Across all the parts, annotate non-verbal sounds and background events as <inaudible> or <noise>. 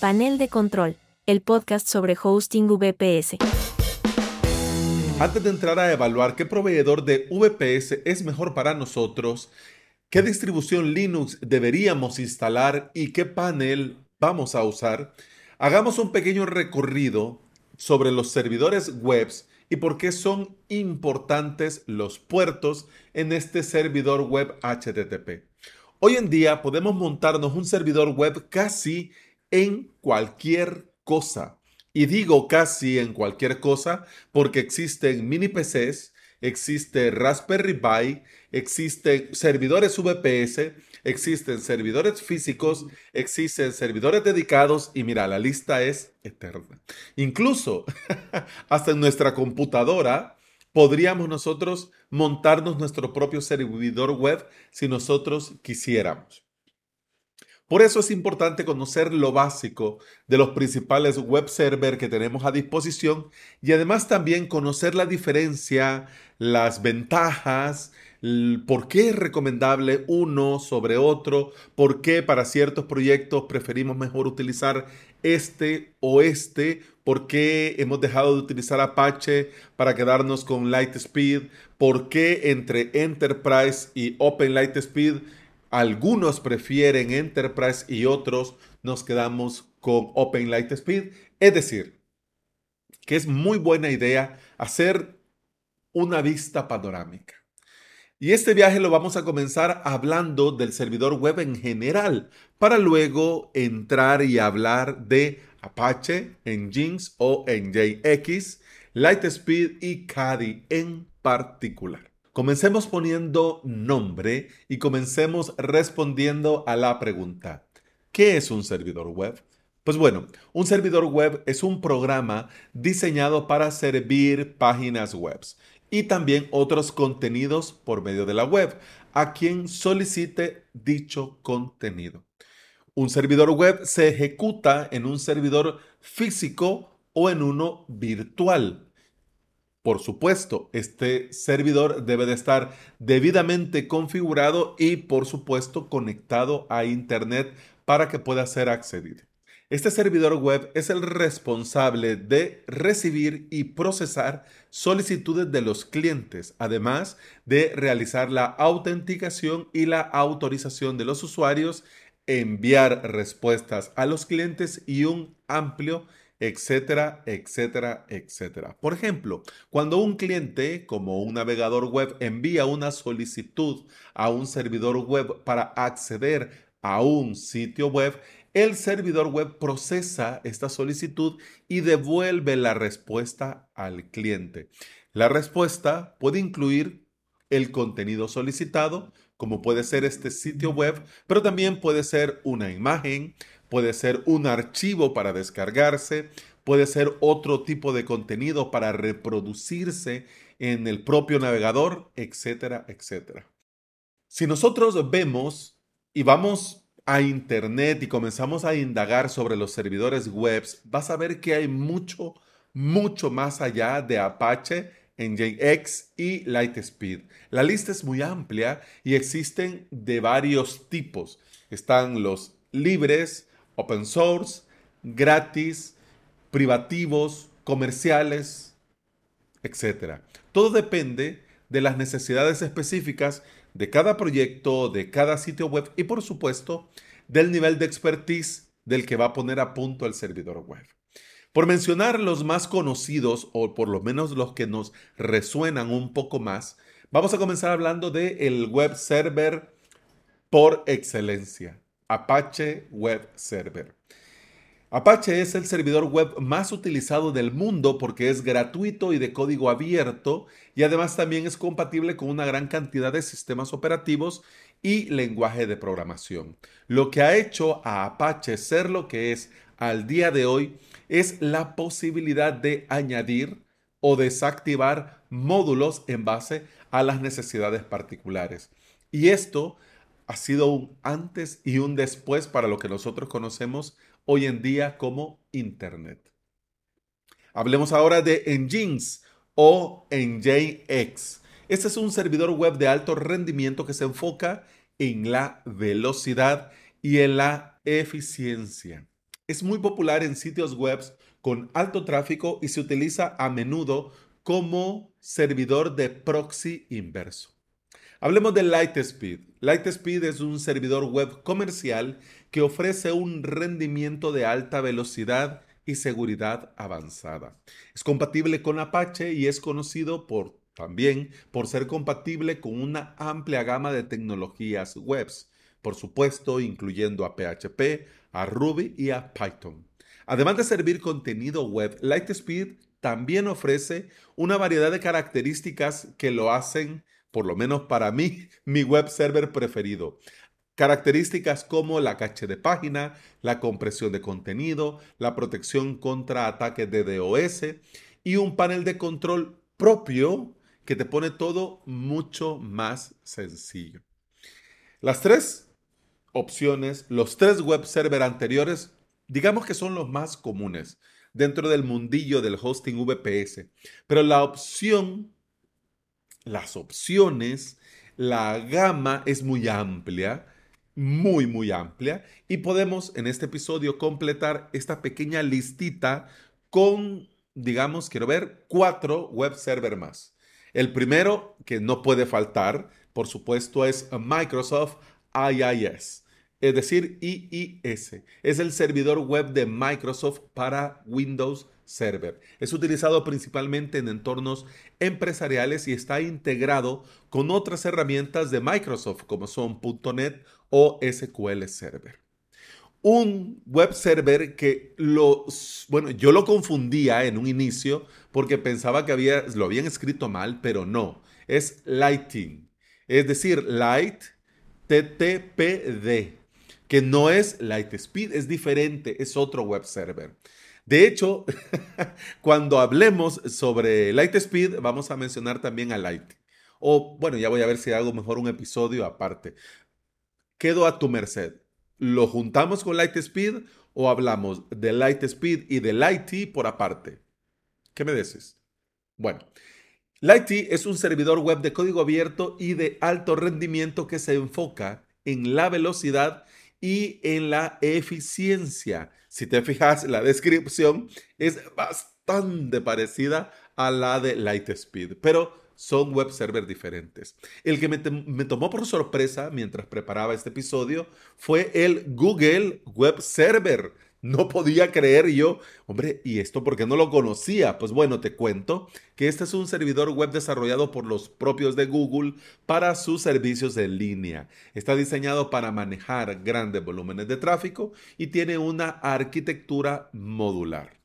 Panel de Control, el podcast sobre hosting VPS. Antes de entrar a evaluar qué proveedor de VPS es mejor para nosotros, qué distribución Linux deberíamos instalar y qué panel vamos a usar, hagamos un pequeño recorrido sobre los servidores webs y por qué son importantes los puertos en este servidor web HTTP. Hoy en día podemos montarnos un servidor web casi en cualquier cosa. Y digo casi en cualquier cosa porque existen mini PCs, existe Raspberry Pi, existen servidores VPS, existen servidores físicos, existen servidores dedicados y mira, la lista es eterna. Incluso <laughs> hasta en nuestra computadora podríamos nosotros montarnos nuestro propio servidor web si nosotros quisiéramos. Por eso es importante conocer lo básico de los principales web server que tenemos a disposición y además también conocer la diferencia, las ventajas, por qué es recomendable uno sobre otro, por qué para ciertos proyectos preferimos mejor utilizar este o este, por qué hemos dejado de utilizar Apache para quedarnos con Lightspeed, por qué entre Enterprise y Open Lightspeed algunos prefieren Enterprise y otros nos quedamos con Open Lightspeed. Es decir, que es muy buena idea hacer una vista panorámica. Y este viaje lo vamos a comenzar hablando del servidor web en general, para luego entrar y hablar de Apache, Nginx o NJX, Lightspeed y Kadi en particular. Comencemos poniendo nombre y comencemos respondiendo a la pregunta, ¿qué es un servidor web? Pues bueno, un servidor web es un programa diseñado para servir páginas web y también otros contenidos por medio de la web a quien solicite dicho contenido. Un servidor web se ejecuta en un servidor físico o en uno virtual. Por supuesto, este servidor debe de estar debidamente configurado y por supuesto conectado a Internet para que pueda ser accedido. Este servidor web es el responsable de recibir y procesar solicitudes de los clientes, además de realizar la autenticación y la autorización de los usuarios, enviar respuestas a los clientes y un amplio etcétera, etcétera, etcétera. Por ejemplo, cuando un cliente como un navegador web envía una solicitud a un servidor web para acceder a un sitio web, el servidor web procesa esta solicitud y devuelve la respuesta al cliente. La respuesta puede incluir el contenido solicitado, como puede ser este sitio web, pero también puede ser una imagen, puede ser un archivo para descargarse, puede ser otro tipo de contenido para reproducirse en el propio navegador, etcétera, etcétera. Si nosotros vemos y vamos a Internet y comenzamos a indagar sobre los servidores web, vas a ver que hay mucho, mucho más allá de Apache, NJX y Lightspeed. La lista es muy amplia y existen de varios tipos. Están los libres, open source, gratis, privativos, comerciales, etc. Todo depende de las necesidades específicas de cada proyecto, de cada sitio web y por supuesto del nivel de expertise del que va a poner a punto el servidor web. Por mencionar los más conocidos o por lo menos los que nos resuenan un poco más, vamos a comenzar hablando del el web server por excelencia, Apache Web Server. Apache es el servidor web más utilizado del mundo porque es gratuito y de código abierto y además también es compatible con una gran cantidad de sistemas operativos y lenguaje de programación. Lo que ha hecho a Apache ser lo que es al día de hoy es la posibilidad de añadir o desactivar módulos en base a las necesidades particulares. Y esto ha sido un antes y un después para lo que nosotros conocemos hoy en día como Internet. Hablemos ahora de Nginx o NJX. Este es un servidor web de alto rendimiento que se enfoca en la velocidad y en la eficiencia. Es muy popular en sitios web con alto tráfico y se utiliza a menudo como servidor de proxy inverso. Hablemos de Lightspeed. Lightspeed es un servidor web comercial que ofrece un rendimiento de alta velocidad y seguridad avanzada. Es compatible con Apache y es conocido por también por ser compatible con una amplia gama de tecnologías webs, por supuesto incluyendo a PHP, a Ruby y a Python. Además de servir contenido web, Lightspeed también ofrece una variedad de características que lo hacen, por lo menos para mí, <laughs> mi web server preferido. Características como la caché de página, la compresión de contenido, la protección contra ataques de DOS y un panel de control propio que te pone todo mucho más sencillo. Las tres opciones, los tres web server anteriores, digamos que son los más comunes dentro del mundillo del hosting VPS. Pero la opción, las opciones, la gama es muy amplia, muy, muy amplia. Y podemos en este episodio completar esta pequeña listita con, digamos, quiero ver, cuatro web server más. El primero que no puede faltar, por supuesto, es Microsoft IIS es decir, IIS. Es el servidor web de Microsoft para Windows Server. Es utilizado principalmente en entornos empresariales y está integrado con otras herramientas de Microsoft como son .NET o SQL Server. Un web server que bueno, yo lo confundía en un inicio porque pensaba que había, lo habían escrito mal, pero no. Es Lighting. Es decir, Light TTPD que no es Lightspeed, es diferente, es otro web server. De hecho, <laughs> cuando hablemos sobre Lightspeed, vamos a mencionar también a Light. O bueno, ya voy a ver si hago mejor un episodio aparte. Quedo a tu merced. ¿Lo juntamos con Lightspeed o hablamos de Lightspeed y de Lighty por aparte? ¿Qué me dices? Bueno, Lighty es un servidor web de código abierto y de alto rendimiento que se enfoca en la velocidad y en la eficiencia. Si te fijas, la descripción es bastante parecida a la de Lightspeed, pero son web servers diferentes. El que me, me, tomó por sorpresa mientras preparaba este episodio fue el Google Web Server no podía creer yo, hombre, ¿y esto por qué no lo conocía? Pues bueno, te cuento que este es un servidor web desarrollado por los propios de Google para sus servicios en línea. Está diseñado para manejar grandes volúmenes de tráfico y tiene una arquitectura modular.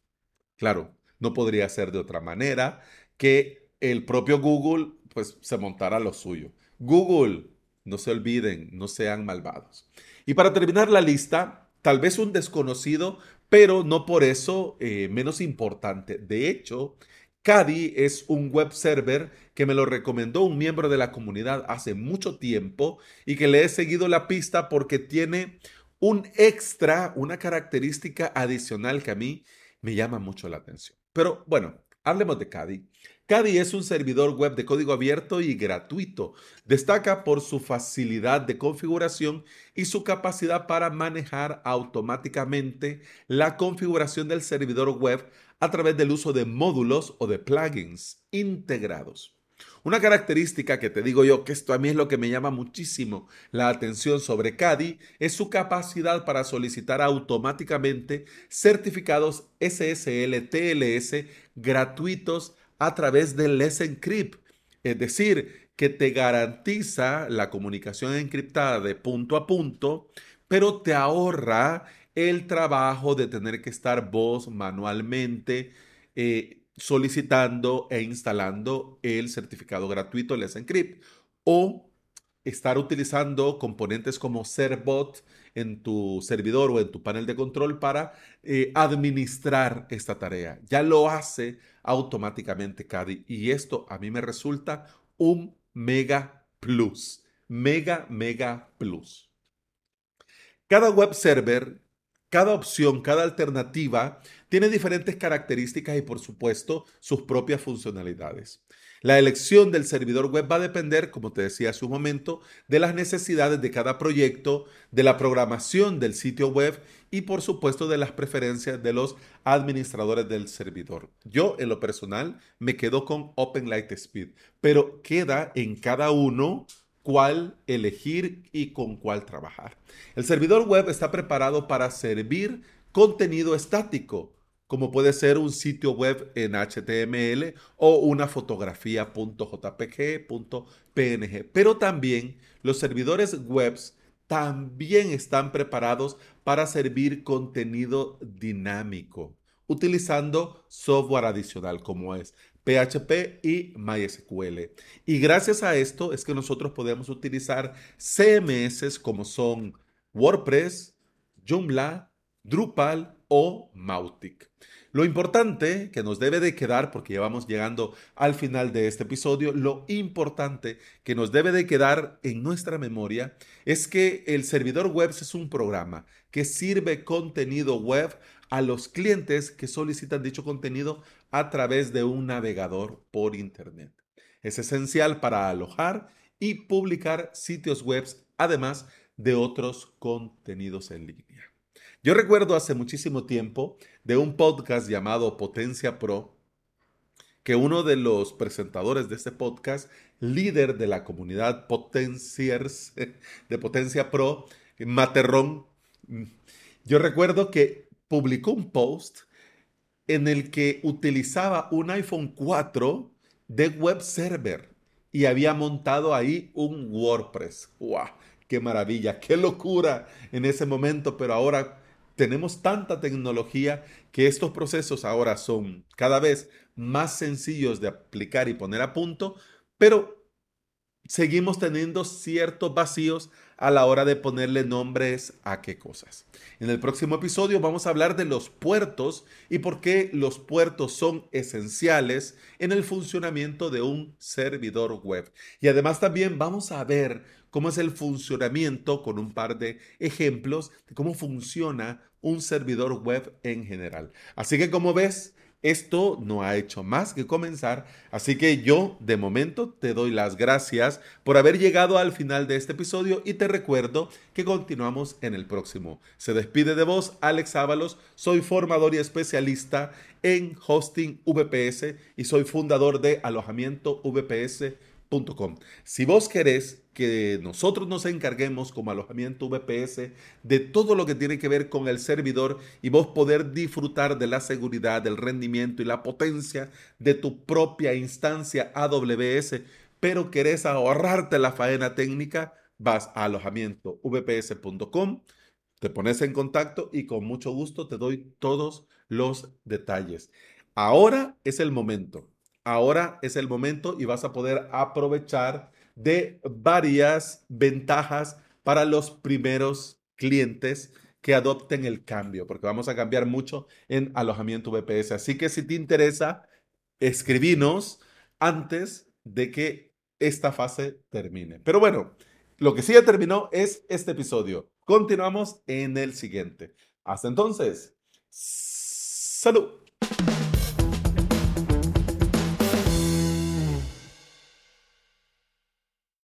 Claro, no podría ser de otra manera que el propio Google pues se montara lo suyo. Google, no se olviden, no sean malvados. Y para terminar la lista, tal vez un desconocido, pero no por eso eh, menos importante. De hecho, Cadi es un web server que me lo recomendó un miembro de la comunidad hace mucho tiempo y que le he seguido la pista porque tiene un extra, una característica adicional que a mí me llama mucho la atención. Pero bueno, hablemos de Cadi. Cadi es un servidor web de código abierto y gratuito. Destaca por su facilidad de configuración y su capacidad para manejar automáticamente la configuración del servidor web a través del uso de módulos o de plugins integrados. Una característica que te digo yo, que esto a mí es lo que me llama muchísimo la atención sobre CADI, es su capacidad para solicitar automáticamente certificados SSL TLS gratuitos a través del Encrypt, es decir, que te garantiza la comunicación encriptada de punto a punto, pero te ahorra el trabajo de tener que estar vos manualmente eh, solicitando e instalando el certificado gratuito Let's Encrypt o estar utilizando componentes como Serbot en tu servidor o en tu panel de control para eh, administrar esta tarea. Ya lo hace automáticamente CADI y esto a mí me resulta un mega plus. Mega, mega plus. Cada web server Cada opción, cada alternativa tiene diferentes características y por supuesto sus propias funcionalidades. La elección del servidor web va a depender, como te decía hace un momento, de las necesidades de cada proyecto, de la programación del sitio web y por supuesto de las preferencias de los administradores del servidor. Yo en lo personal me quedo con Open Speed, pero queda en cada uno cuál elegir y con cuál trabajar. El servidor web está preparado para servir contenido estático como puede ser un sitio web en HTML o una fotografía .jpg.png. Pero también los servidores webs también están preparados para servir contenido dinámico utilizando software adicional como es PHP y MySQL. Y gracias a esto es que nosotros podemos utilizar CMS como son WordPress, Joomla, Drupal o Mautic. Lo importante que nos debe de quedar, porque ya vamos llegando al final de este episodio, lo importante que nos debe de quedar en nuestra memoria es que el servidor web es un programa que sirve contenido web a los clientes que solicitan dicho contenido a través de un navegador por Internet. Es esencial para alojar y publicar sitios web, además de otros contenidos en línea. Yo recuerdo hace muchísimo tiempo de un podcast llamado Potencia Pro, que uno de los presentadores de este podcast, líder de la comunidad Potenciers <laughs> de Potencia Pro, Materrón, yo recuerdo que publicó un post en el que utilizaba un iPhone 4 de web server y había montado ahí un WordPress. ¡Wow! ¡Qué maravilla! ¡Qué locura en ese momento! Pero ahora tenemos tanta tecnología que estos procesos ahora son cada vez más sencillos de aplicar y poner a punto, pero seguimos teniendo ciertos vacíos a la hora de ponerle nombres a qué cosas. En el próximo episodio vamos a hablar de los puertos y por qué los puertos son esenciales en el funcionamiento de un servidor web. Y además también vamos a ver cómo es el funcionamiento con un par de ejemplos de cómo funciona un servidor web en general. Así que como ves, esto no ha hecho más que comenzar, así que yo de momento te doy las gracias por haber llegado al final de este episodio y te recuerdo que continuamos en el próximo. Se despide de vos Alex Ábalos, soy formador y especialista en hosting VPS y soy fundador de alojamiento VPS si vos querés que nosotros nos encarguemos como alojamiento VPS de todo lo que tiene que ver con el servidor y vos poder disfrutar de la seguridad, del rendimiento y la potencia de tu propia instancia AWS, pero querés ahorrarte la faena técnica, vas a alojamientovps.com, te pones en contacto y con mucho gusto te doy todos los detalles. Ahora es el momento ahora es el momento y vas a poder aprovechar de varias ventajas para los primeros clientes que adopten el cambio, porque vamos a cambiar mucho en alojamiento VPS. Así que si te interesa, escribinos antes de que esta fase termine. Pero bueno, lo que sí ya terminó es este episodio. Continuamos en el siguiente. Hasta entonces, salud.